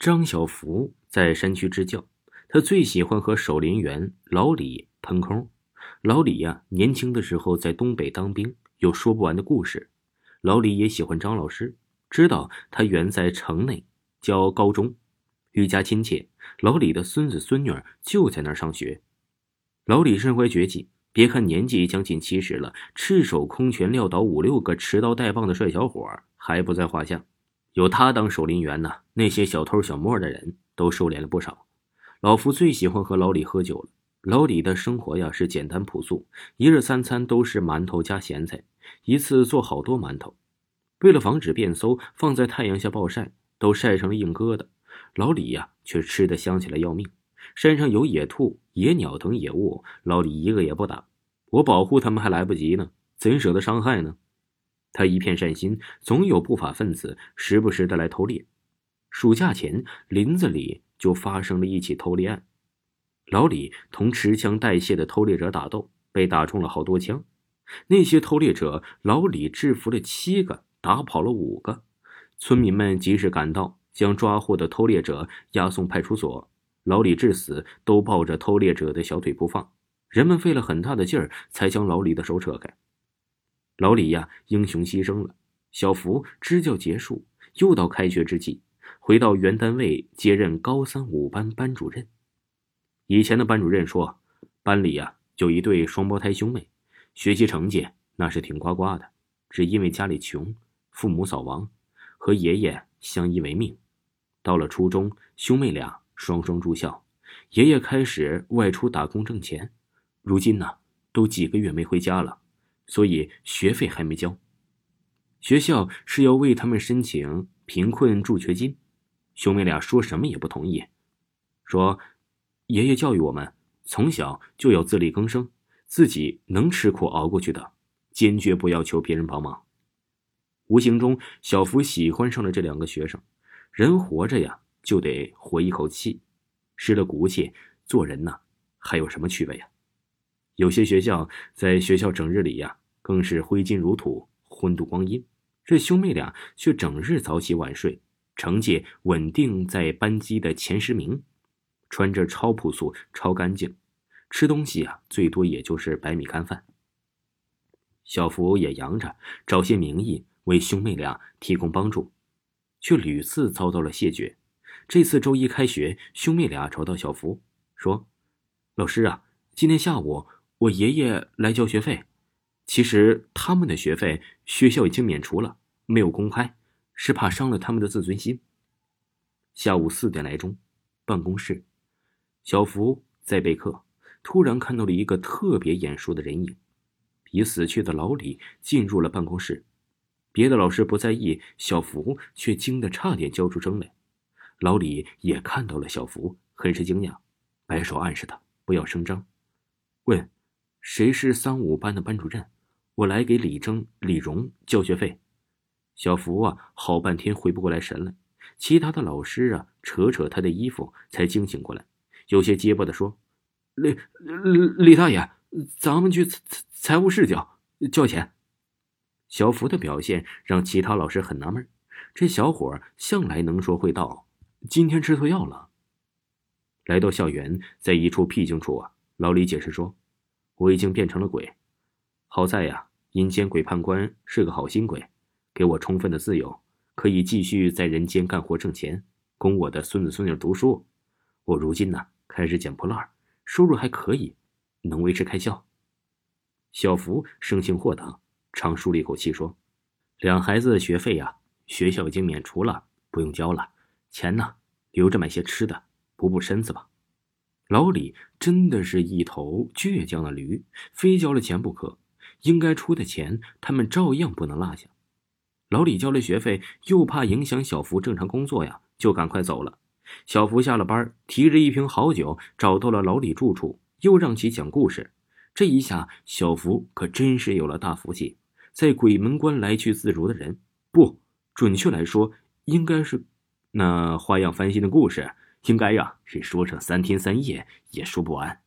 张小福在山区支教，他最喜欢和守林员老李喷空。老李呀，年轻的时候在东北当兵，有说不完的故事。老李也喜欢张老师，知道他原在城内教高中，愈加亲切。老李的孙子孙女就在那儿上学。老李身怀绝技，别看年纪将近七十了，赤手空拳撂倒五六个持刀带棒的帅小伙还不在话下。有他当守林员呢，那些小偷小摸的人都收敛了不少。老福最喜欢和老李喝酒了。老李的生活呀是简单朴素，一日三餐都是馒头加咸菜，一次做好多馒头。为了防止变馊，放在太阳下暴晒，都晒成了硬疙瘩。老李呀却吃得香起来要命。山上有野兔、野鸟等野物，老李一个也不打。我保护他们还来不及呢，怎舍得伤害呢？他一片善心，总有不法分子时不时的来偷猎。暑假前，林子里就发生了一起偷猎案。老李同持枪带械的偷猎者打斗，被打中了好多枪。那些偷猎者，老李制服了七个，打跑了五个。村民们及时赶到，将抓获的偷猎者押送派出所。老李至死都抱着偷猎者的小腿不放。人们费了很大的劲儿，才将老李的手扯开。老李呀，英雄牺牲了。小福支教结束，又到开学之际，回到原单位接任高三五班班主任。以前的班主任说，班里呀有一对双胞胎兄妹，学习成绩那是挺呱呱的，只因为家里穷，父母早亡，和爷爷相依为命。到了初中，兄妹俩双双住校，爷爷开始外出打工挣钱，如今呢都几个月没回家了，所以学费还没交。学校是要为他们申请贫困助学金，兄妹俩说什么也不同意，说。爷爷教育我们，从小就要自力更生，自己能吃苦熬过去的，坚决不要求别人帮忙。无形中，小福喜欢上了这两个学生。人活着呀，就得活一口气，失了骨气，做人呐，还有什么趣味呀？有些学校在学校整日里呀，更是挥金如土，昏度光阴。这兄妹俩却整日早起晚睡，成绩稳定在班级的前十名。穿着超朴素、超干净，吃东西啊，最多也就是白米干饭。小福也扬着找些名义为兄妹俩提供帮助，却屡次遭到了谢绝。这次周一开学，兄妹俩找到小福，说：“老师啊，今天下午我爷爷来交学费，其实他们的学费学校已经免除了，没有公开，是怕伤了他们的自尊心。”下午四点来钟，办公室。小福在备课，突然看到了一个特别眼熟的人影，比死去的老李进入了办公室。别的老师不在意，小福却惊得差点叫出声来。老李也看到了小福，很是惊讶，摆手暗示他不要声张，问：“谁是三五班的班主任？我来给李征、李荣交学费。”小福啊，好半天回不过来神来。其他的老师啊，扯扯他的衣服，才惊醒过来。有些结巴的说：“李李大爷，咱们去财财务室交交钱。”小福的表现让其他老师很纳闷，这小伙向来能说会道，今天吃错药了。来到校园，在一处僻静处啊，老李解释说：“我已经变成了鬼，好在呀，阴间鬼判官是个好心鬼，给我充分的自由，可以继续在人间干活挣钱，供我的孙子孙女读书。我如今呢。”开始捡破烂，收入还可以，能维持开销。小福生性豁达，长舒了一口气说：“两孩子的学费呀，学校已经免除了，不用交了。钱呢，留着买些吃的，补补身子吧。”老李真的是一头倔强的驴，非交了钱不可。应该出的钱，他们照样不能落下。老李交了学费，又怕影响小福正常工作呀，就赶快走了。小福下了班，提着一瓶好酒找到了老李住处，又让其讲故事。这一下，小福可真是有了大福气。在鬼门关来去自如的人，不准确来说，应该是那花样翻新的故事，应该呀是说上三天三夜也说不完。